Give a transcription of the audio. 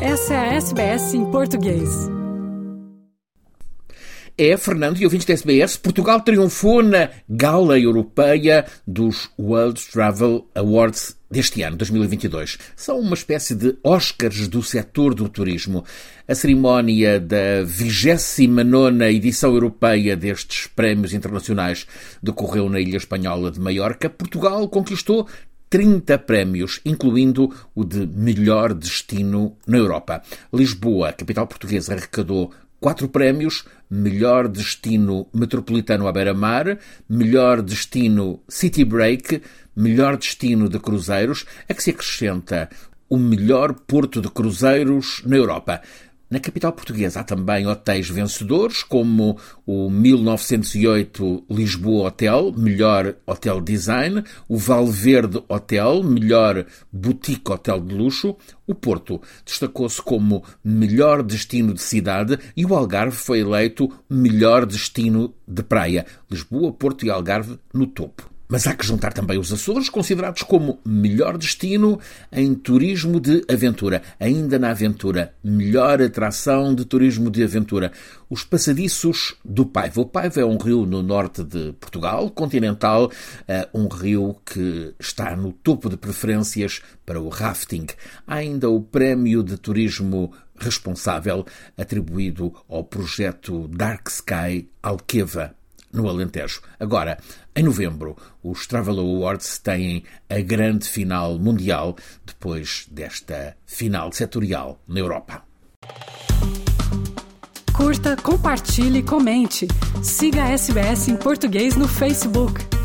Essa é a SBS em português. É, Fernando e ouvintes da SBS, Portugal triunfou na gala europeia dos World Travel Awards deste ano, 2022. São uma espécie de Oscars do setor do turismo. A cerimónia da 29 edição europeia destes prémios internacionais decorreu na ilha espanhola de Maiorca. Portugal conquistou 30 prémios, incluindo o de melhor destino na Europa. Lisboa, capital portuguesa, arrecadou quatro prémios: melhor destino metropolitano à beira-mar, melhor destino city break, melhor destino de cruzeiros, a que se acrescenta o melhor porto de cruzeiros na Europa. Na capital portuguesa há também hotéis vencedores, como o 1908 Lisboa Hotel, melhor hotel design, o Valverde Hotel, melhor boutique hotel de luxo, o Porto destacou-se como melhor destino de cidade e o Algarve foi eleito melhor destino de praia. Lisboa, Porto e Algarve no topo. Mas há que juntar também os Açores, considerados como melhor destino em turismo de aventura. Ainda na aventura, melhor atração de turismo de aventura. Os passadiços do Paiva. O Paiva é um rio no norte de Portugal, continental, eh, um rio que está no topo de preferências para o rafting. Há ainda o Prémio de Turismo Responsável, atribuído ao projeto Dark Sky Alqueva no Alentejo. Agora, em novembro, os Travel Awards têm a grande final mundial depois desta final setorial na Europa. Curta, compartilhe, comente. Siga a SBS em português no Facebook.